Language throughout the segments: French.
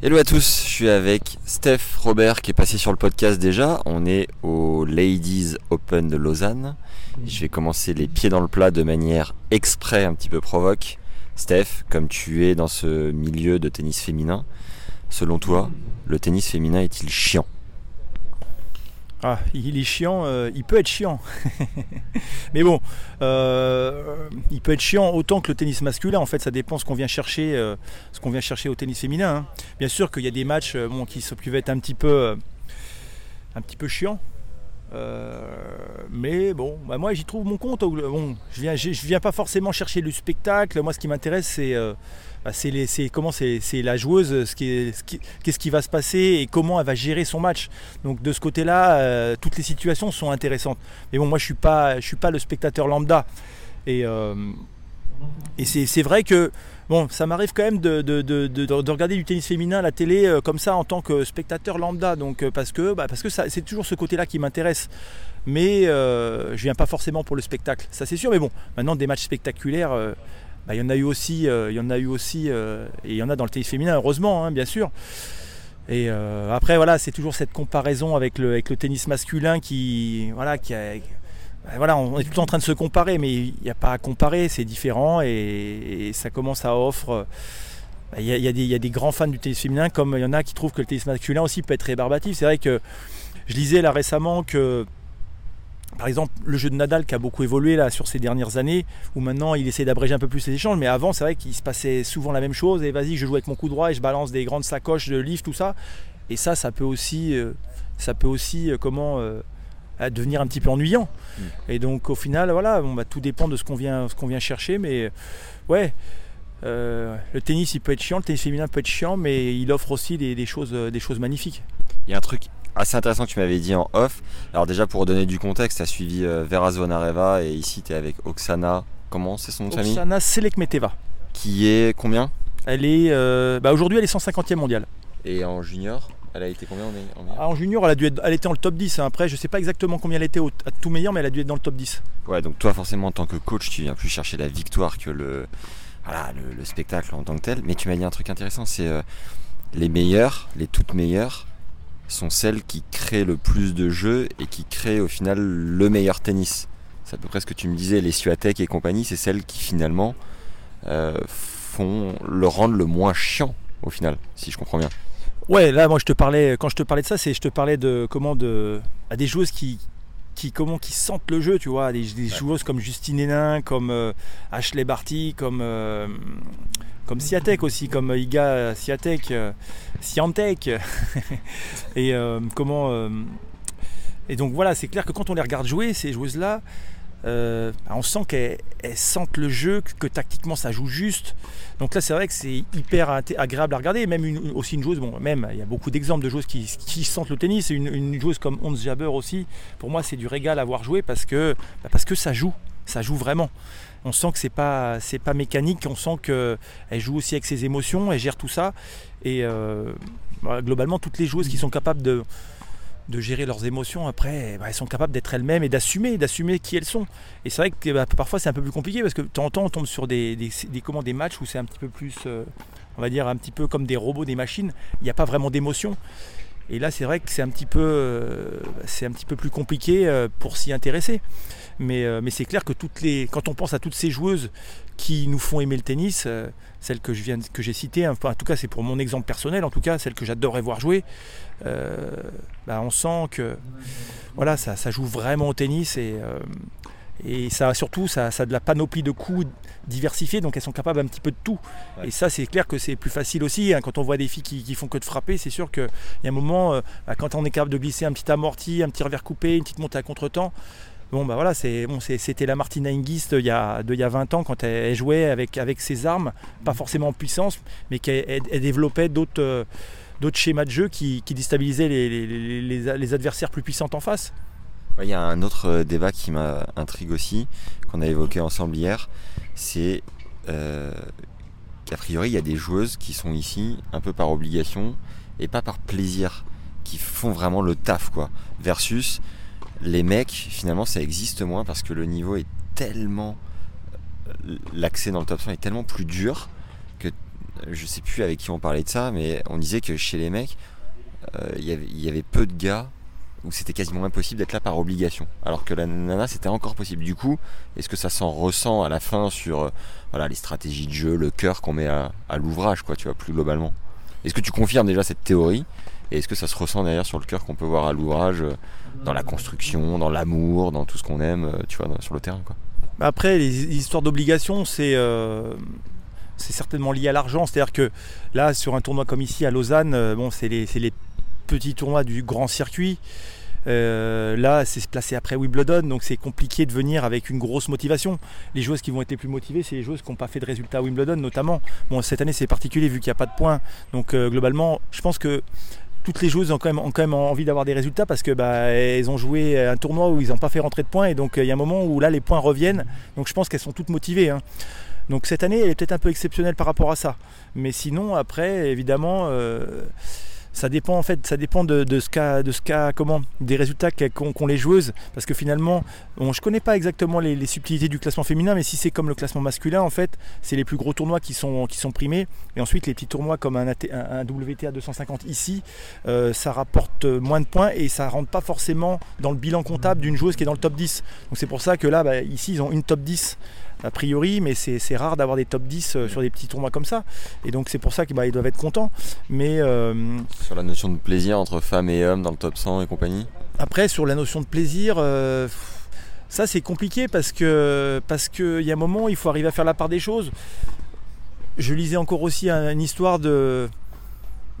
Hello à tous, je suis avec Steph Robert qui est passé sur le podcast déjà. On est au Ladies Open de Lausanne. Je vais commencer les pieds dans le plat de manière exprès un petit peu provoque. Steph, comme tu es dans ce milieu de tennis féminin, selon toi, le tennis féminin est-il chiant? Ah, il est chiant, euh, il peut être chiant. Mais bon, euh, il peut être chiant autant que le tennis masculin. En fait, ça dépend ce qu'on vient chercher, euh, ce qu'on vient chercher au tennis féminin. hein. Bien sûr qu'il y a des matchs qui se- peuvent être un petit peu, un petit peu chiants. Euh, mais bon, bah, moi j'y trouve mon compte. Bon, je viens, je viens pas forcément chercher le spectacle. Moi, ce qui m'intéresse, c'est euh, bah, comment c'est la joueuse, ce qu'est-ce qui va se passer et comment elle va gérer son match. Donc de ce côté-là, euh, toutes les situations sont intéressantes. Mais bon, moi je suis pas, je suis pas le spectateur lambda. Et, et c'est vrai que bon, ça m'arrive quand même de, de- de- de- de regarder du tennis féminin à la télé euh, comme ça en tant que spectateur lambda. Donc euh, parce que, bah, c'est toujours ce côté-là qui m'intéresse. Mais euh, je viens pas forcément pour le spectacle, ça c'est sûr. Mais bon, maintenant des matchs spectaculaires. euh, bah, il y en a eu aussi, il y en a eu aussi, et il y en a dans le tennis féminin, heureusement, hein, bien sûr. Et après, voilà, c'est toujours cette comparaison avec le, avec le tennis masculin qui, voilà, qui a- voilà, on est tout le temps en train de se comparer, mais il n'y a pas à comparer, c'est différent et, ça commence à y, a- il y a des- il y a des grands fans du tennis féminin, comme il y en a qui trouvent que le tennis masculin aussi peut être rébarbatif. C'est vrai que je lisais là récemment que, par exemple, le jeu de Nadal qui a beaucoup évolué là sur ces dernières années, où maintenant il essaie d'abréger un peu plus les échanges, mais avant c'est vrai qu'il se passait souvent la même chose. Et vas-y, je joue avec mon coup droit et je balance des grandes sacoches de livres, tout ça. Et ça, ça peut aussi, euh, ça peut aussi euh, comment euh, à devenir un petit peu ennuyant. Et donc au final, voilà, bon, bah, tout dépend de ce qu'on vient, ce qu'on vient chercher, mais euh, ouais. euh, le tennis il peut être chiant, le tennis féminin peut être chiant, mais il offre aussi des, des choses, euh, des choses magnifiques. Il y a un truc assez intéressant que tu m'avais dit en off. Alors déjà pour donner du contexte, tu as suivi euh, Vera Zvonareva et ici tu es avec Oksana, comment c'est son nom de famille? Oksana Selekmeteva. Qui est combien? Elle est, euh, bah, aujourd'hui elle est 150e mondiale. Et en junior, elle a été combien en, en meilleur Ah, en junior, elle a dû être, elle était dans le top 10. hein. Après, je sais pas exactement combien elle était au, à tout meilleur, mais elle a dû être dans le top 10. Ouais, donc toi forcément en tant que coach, tu viens plus chercher la victoire que le, voilà, le, le spectacle en tant que tel. Mais tu m'as dit un truc intéressant, c'est euh, les meilleures, les toutes meilleures, sont celles qui créent le plus de jeux et qui créent au final le meilleur tennis. C'est à peu près ce que tu me disais, les Suatec et compagnie, c'est celles qui finalement euh, font le rendre le moins chiant au final, si je comprends bien. Ouais, là, moi, je te parlais, quand je te parlais de ça, c'est je te parlais de comment de, à des joueuses qui, qui, comment, qui sentent le jeu, tu vois, des, des joueuses comme Justine Hénin, comme euh, Ashley Barty, comme, euh, comme Siatek aussi, comme Iga Siatek, euh, Siantek, et euh, comment, euh, et donc voilà, c'est clair que quand on les regarde jouer, ces joueuses-là, euh, on sent qu'elles elles sentent le jeu, que, que tactiquement ça joue juste. Donc là, c'est vrai que c'est hyper agréable à regarder. Même aussi une joueuse, bon, même il y a beaucoup d'exemples de joueuses qui, sentent le tennis. Une, joueuse comme Ons Jabeur aussi, pour moi, c'est du régal à voir jouer parce que, bah, parce que ça joue, ça joue vraiment. On sent que c'est pas pas mécanique. On sent que elle joue aussi avec ses émotions, elle gère tout ça. Et euh, voilà, globalement, toutes les joueuses qui sont capables de de gérer leurs émotions après, bah, elles sont capables d'être elles-mêmes et d'assumer, d'assumer qui elles sont. Et c'est vrai que bah, parfois c'est un peu plus compliqué parce que de temps en temps on tombe sur des, des, des, comment, des matchs où c'est un petit peu plus, euh, on va dire un petit peu comme des robots, des machines. Il n'y a pas vraiment d'émotion. Et là c'est vrai que c'est un petit peu, euh, un petit peu plus compliqué euh, pour s'y intéresser. Mais, euh, mais c'est clair que toutes les, quand on pense à toutes ces joueuses qui nous font aimer le tennis, euh, celles que je viens, que j'ai citées, hein, en tout cas c'est pour mon exemple personnel, en tout cas celles que j'adorerais voir jouer, euh, bah, on sent que voilà, ça, ça joue vraiment au tennis et, et ça surtout ça, ça a de la panoplie de coups diversifiés, donc elles sont capables un petit peu de tout. Ouais. Et ça c'est clair que c'est plus facile aussi. hein, quand on voit des filles qui, qui font que de frapper, c'est sûr qu'il y a un moment, euh, bah, quand on est capable de glisser un petit amorti, un petit revers coupé, une petite montée à contre-temps, Bon, bah voilà, c'était la Martina Hingis il y a, de il y a 20 ans quand elle, jouait avec, ses armes, pas forcément en puissance, mais qu'elle elle- elle développait d'autres, euh, d'autres schémas de jeu qui, déstabilisaient les, adversaires plus puissants en face. Il y a un autre euh, débat qui m'a intrigue aussi, qu'on a évoqué ensemble hier, c'est euh, qu'a priori il y a des joueuses qui sont ici un peu par obligation et pas par plaisir, qui font vraiment le taf quoi. Versus les mecs, finalement ça existe moins parce que le niveau est tellement. euh, L'accès dans le top 100 est tellement plus dur que je sais plus avec qui on parlait de ça, mais on disait que chez les mecs, euh, il y avait- peu de gars où c'était quasiment impossible d'être là par obligation. Alors que la nana, c'était encore possible. Du coup, est-ce que ça s'en ressent à la fin sur euh, voilà, les stratégies de jeu, le cœur qu'on met à l'ouvrage, quoi, tu vois, plus globalement? Est-ce que tu confirmes déjà cette théorie? Et est-ce que ça se ressent derrière sur le cœur qu'on peut voir à l'ouvrage, euh, dans la construction, dans l'amour, dans tout ce qu'on aime, euh, tu vois, sur le terrain, Bah Après, les histoires d'obligation, c'est euh, c'est certainement lié à l'argent. C'est-à-dire que là, sur un tournoi comme ici à Lausanne, bon, c'est les, les petits tournois du grand circuit. Là, c'est se placer après Wimbledon, donc c'est compliqué de venir avec une grosse motivation. Les joueuses qui vont être les plus motivées, c'est les joueuses qui n'ont pas fait de résultats à Wimbledon, notamment. Bon, cette année, c'est particulier vu qu'il n'y a pas de points. Donc, globalement, je pense que toutes les joueuses ont quand même, envie d'avoir des résultats parce que bah, elles ont joué un tournoi où ils n'ont pas fait rentrer de points et donc euh, il y a un moment où là les points reviennent. Donc je pense qu'elles sont toutes motivées. hein. Donc cette année, elle est peut-être un peu exceptionnelle par rapport à ça. Mais sinon, après, évidemment, euh, ça dépend en fait, ça dépend de, de ce qu'a, de ce qu'a, comment, des résultats qu'ont, les joueuses. Parce que finalement, bon, je connais pas exactement les, les subtilités du classement féminin, mais si c'est comme le classement masculin, en fait, c'est les plus gros tournois qui sont, qui sont primés. Et ensuite, les petits tournois comme un, AT un- un WTA 250 ici, euh, ça rapporte moins de points et ça rentre pas forcément dans le bilan comptable d'une joueuse qui est dans le top 10. Donc c'est pour ça que là, bah, ici, ils ont une top 10 a priori, mais c'est rare d'avoir des top 10 euh, sur des petits tournois comme ça. Et donc c'est pour ça qu'ils bah, doivent être contents. Mais euh, Sur la notion de plaisir entre femmes et hommes dans le top 100 et compagnie? Après, sur la notion de plaisir, euh, ça c'est compliqué parce que parce qu'il y a un moment, il faut arriver à faire la part des choses. Je lisais encore aussi un- une histoire de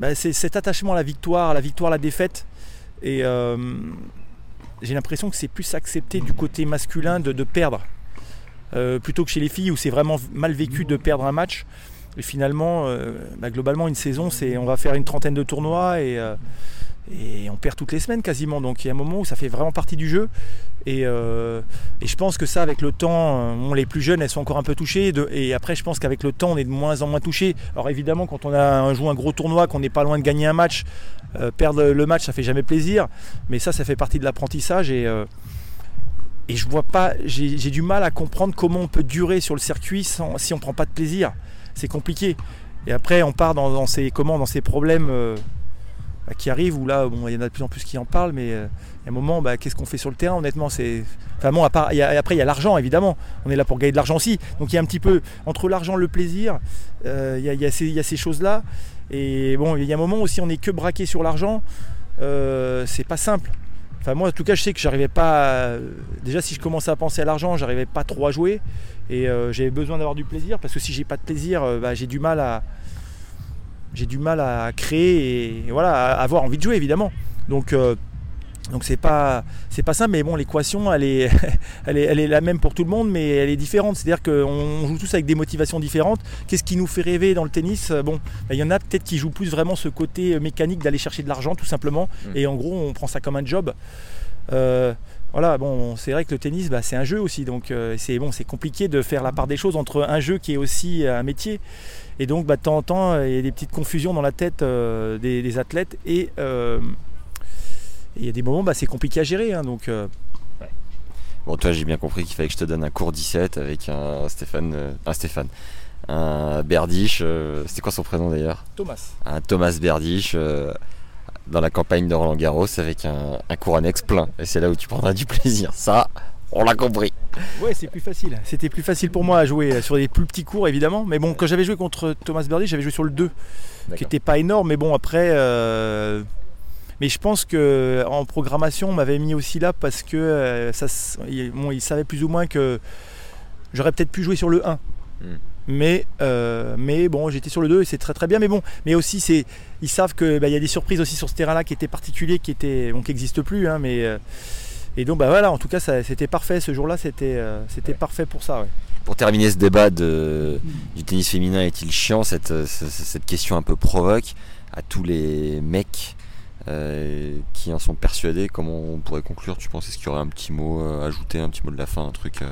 bah, c'est cet attachement à la victoire, à la victoire, à la défaite. Et euh, j'ai l'impression que c'est plus accepté du côté masculin de, de perdre. Euh, plutôt que chez les filles où c'est vraiment mal vécu de perdre un match. Et finalement, euh, bah, globalement, une saison, c'est on va faire une trentaine de tournois et, euh, et on perd toutes les semaines quasiment. Donc il y a un moment où ça fait vraiment partie du jeu. Et, je pense que ça, avec le temps, les plus jeunes, elles sont encore un peu touchées. Et après, je pense qu'avec le temps, on est de moins en moins touchés. Alors évidemment, quand on a un, joue un gros tournoi, qu'on n'est pas loin de gagner un match, perdre le match, ça fait jamais plaisir. Mais ça, ça fait partie de l'apprentissage. Et je vois pas, j'ai du mal à comprendre comment on peut durer sur le circuit sans, si on prend pas de plaisir. C'est compliqué. Et après, on part dans, ces, comment, dans ces problèmes euh, bah, qui arrivent où là, bon, il y en a de plus en plus qui en parlent, mais il y a un moment, bah, qu'est-ce qu'on fait sur le terrain Honnêtement, c'est. Enfin bon, à part, après, il y a l'argent, évidemment. On est là pour gagner de l'argent aussi. Donc il y a un petit peu entre l'argent le plaisir, euh, il y, a, ces, y a ces choses-là. Et bon, il y a un moment où si on n'est que braqué sur l'argent, euh, c'est pas simple. Enfin moi en tout cas je sais que j'arrivais pas déjà si je commençais à penser à l'argent j'arrivais pas trop à jouer. Et euh, j'avais besoin d'avoir du plaisir parce que si j'ai pas de plaisir euh, bah, j'ai du mal à j'ai du mal à créer et, voilà à avoir envie de jouer évidemment. Donc euh, donc c'est pas c'est pas simple mais bon l'équation elle est, elle est elle est la même pour tout le monde mais elle est différente. C'est à dire qu'on joue tous avec des motivations différentes. Qu'est-ce qui nous fait rêver dans le tennis? Bon bah, il y en a peut-être qui jouent plus vraiment ce côté mécanique d'aller chercher de l'argent tout simplement. Mm. et en gros on prend ça comme un job. Euh, voilà, bon, c'est vrai que le tennis, bah, c'est un jeu aussi, donc euh, c'est bon, c'est compliqué de faire la part des choses entre un jeu qui est aussi un métier, et donc bah, de temps en temps, il y a des petites confusions dans la tête euh, des, des athlètes, et euh, et il y a des moments, bah, c'est compliqué à gérer, hein, donc euh, Bon, toi, j'ai bien compris qu'il fallait que je te donne un cours 17 avec un Stéphane. euh, un Stéphane. Un Berdiche. euh, C'était quoi son prénom d'ailleurs? Thomas. Un Thomas Berdiche. euh, dans la campagne de Roland Garros avec un, un cours annexe plein. Et c'est là où tu prendras du plaisir. Ça, on l'a compris. Ouais, c'est plus facile. C'était plus facile pour moi à jouer sur des plus petits cours, évidemment. Mais bon, quand j'avais joué contre Thomas Berdy, j'avais joué sur le 2, qui n'était pas énorme. Mais bon, après. euh, Mais je pense que en programmation, on m'avait mis aussi là parce que euh, ça, s- il- bon, il savait plus ou moins que j'aurais peut-être pu jouer sur le 1. Mm. Mais, euh, mais bon, j'étais sur le 2 et c'est très très bien. Mais bon, mais aussi c'est, ils savent que bah, y a des surprises aussi sur ce terrain-là qui étaient particuliers, qui étaient, bon, qui n'existent plus. hein, mais euh, Et donc bah voilà, en tout cas c'était parfait ce jour-là, c'était euh, c'était parfait pour ça. ouais. Pour terminer ce débat de, du tennis féminin est-il chiant, cette, ce- cette question un peu provoque à tous les mecs euh, qui en sont persuadés, comment on pourrait conclure Tu penses est-ce qu'il y aurait un petit mot euh, ajouté, un petit mot de la fin, un truc euh,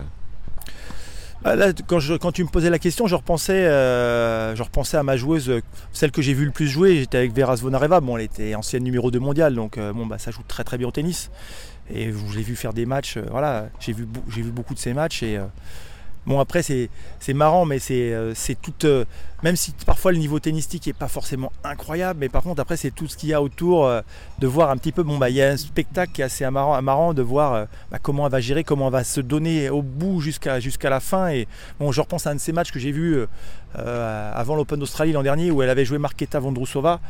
Ah, Là, quand, je- quand tu me posais la question, je repensais, je repensais à ma joueuse, celle que j'ai vu le plus jouer. J'étais avec Vera Zvonareva. Bon, elle était ancienne numéro 2 mondiale, donc bon, bah, ça joue très très bien au tennis. Et je l'ai vu faire des matchs. voilà, j'ai vu, j'ai vu beaucoup de ses matchs. Et bon, après, c'est, marrant, mais c'est, euh, tout. euh, même si parfois le niveau tennistique n'est pas forcément incroyable, mais par contre, après, c'est tout ce qu'il y a autour. euh, de voir un petit peu. Bon, bah, il y a un spectacle qui est assez amarrant, amarrant de voir bah, comment elle va gérer, comment elle va se donner au bout jusqu'à, la fin. Et Bon, je repense à un de ces matchs que j'ai vu avant l'Open d'Australie l'an dernier où elle avait joué Marketa Vondrousova.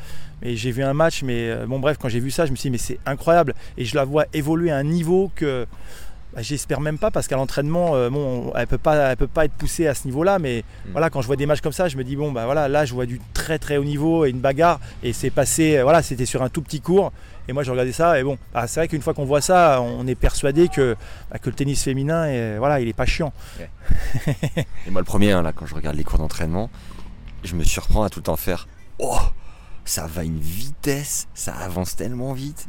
Et j'ai vu un match, mais bon, bref, quand j'ai vu ça, je me suis dit, mais c'est incroyable. Et je la vois évoluer à un niveau que bah, j'espère même pas parce qu'à l'entraînement, euh, bon, elle peut pas, elle peut pas être poussée à ce niveau-là. Mais voilà, quand je vois des matchs comme ça, je me dis, bon, bah voilà, là, je vois du très très haut niveau et une bagarre. Et c'est passé, euh, voilà, c'était sur un tout petit cours. Et moi, je regardais ça. Et bon, bah, c'est vrai qu'une fois qu'on voit ça, on est persuadé que, bah, que le tennis féminin, est, voilà, il est pas chiant. Et moi le premier, hein, là, quand je regarde les cours d'entraînement, je me surprends à tout le temps faire Oh ça va à une vitesse, ça avance tellement vite.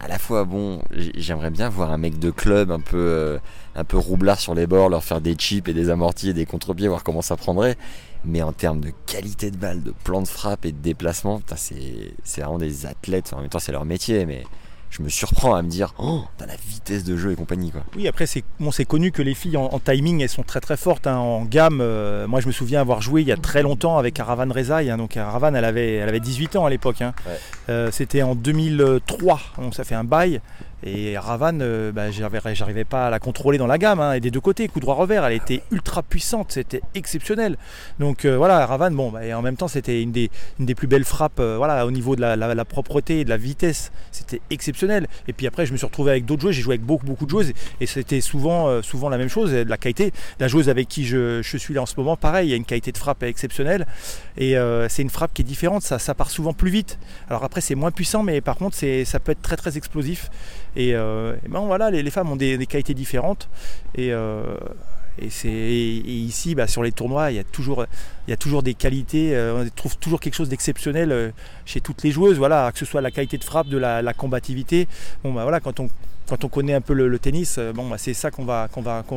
À la fois, bon, j'aimerais bien voir un mec de club un peu, euh, un peu roublard sur les bords, leur faire des chips et des amortis et des contre-pieds, voir comment ça prendrait. Mais en termes de qualité de balle, de plan de frappe et de déplacement, c'est vraiment des athlètes. En même temps, c'est leur métier, mais je me surprends à me dire Oh, t'as la vitesse de jeu et compagnie, quoi. Oui, après, c'est bon, connu que les filles en, en timing, elles sont très très fortes hein, en gamme. euh, moi, je me souviens avoir joué il y a très longtemps avec Aravan Rezaï. hein, donc, Aravan, elle avait, elle avait 18 ans à l'époque. hein. Ouais. Euh, C'était en 2003, donc ça fait un bail. Et Ravan, euh, bah, j'arrivais pas à la contrôler dans la gamme. hein, et des deux côtés, coup droit revers, elle était ultra puissante, c'était exceptionnel. Donc euh, voilà, Ravan, bon, bah, et en même temps, c'était une des, plus belles frappes euh, voilà, au niveau de la, propreté et de la vitesse. C'était exceptionnel. Et puis après, je me suis retrouvé avec d'autres joueuses. J'ai joué avec beaucoup, beaucoup de joueuses. Et c'était souvent, souvent la même chose, la qualité. La joueuse avec qui je, suis là en ce moment, pareil, il y a une qualité de frappe exceptionnelle. Et c'est une frappe qui est différente, ça, ça part souvent plus vite. Alors après, c'est moins puissant, mais par contre, ça peut être très, très explosif. Et, euh, et ben voilà, les, les femmes ont des, des qualités différentes. Et, euh, et, ici, bah, sur les tournois, il y a toujours, des qualités. euh, on trouve toujours quelque chose d'exceptionnel euh, chez toutes les joueuses. Voilà, que ce soit la qualité de frappe, de la, combativité. Bon, bah voilà, quand on connaît un peu le, tennis, euh, bah, c'est ça qu'on va,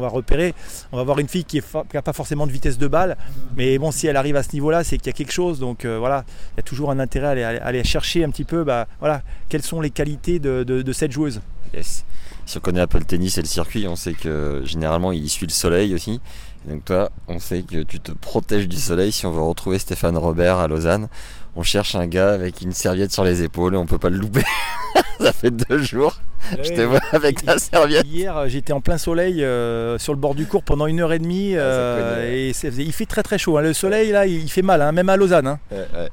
repérer. On va voir une fille qui n'a pas forcément de vitesse de balle, mais bon, si elle arrive à ce niveau-là, c'est qu'il y a quelque chose. Donc voilà, il y a toujours un intérêt à aller, chercher un petit peu, voilà, quelles sont les qualités de cette joueuse. Yes. Si on connaît un peu le tennis et le circuit, on sait que généralement il suit le soleil aussi. Et donc toi, on sait que tu te protèges du soleil. Si on veut retrouver Stéphane Robert à Lausanne, on cherche un gars avec une serviette sur les épaules et on peut pas le louper. Ça fait deux jours. Je te vois avec ta serviette. Hier, euh, j'étais en plein soleil euh, sur le bord du cours pendant une heure et demie. euh, connaît. et il fait très très chaud. hein. Le soleil, là, il fait mal, hein, même à Lausanne. hein. Ouais.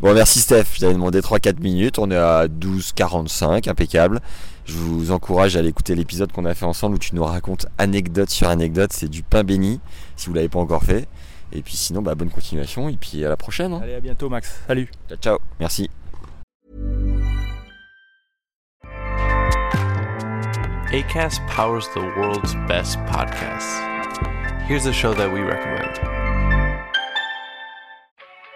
Bon, merci Steph. Je t'avais demandé 3-4 minutes. On est à 12h45, impeccable. Je vous encourage à aller écouter l'épisode qu'on a fait ensemble où tu nous racontes anecdote sur anecdote. C'est du pain béni si vous l'avez pas encore fait. Et puis sinon, bah, bonne continuation et puis à la prochaine. hein. Allez, à bientôt, Max. Salut. Ciao, ciao. Merci. ACAST powers the world's best podcasts. Here's a show that we recommend.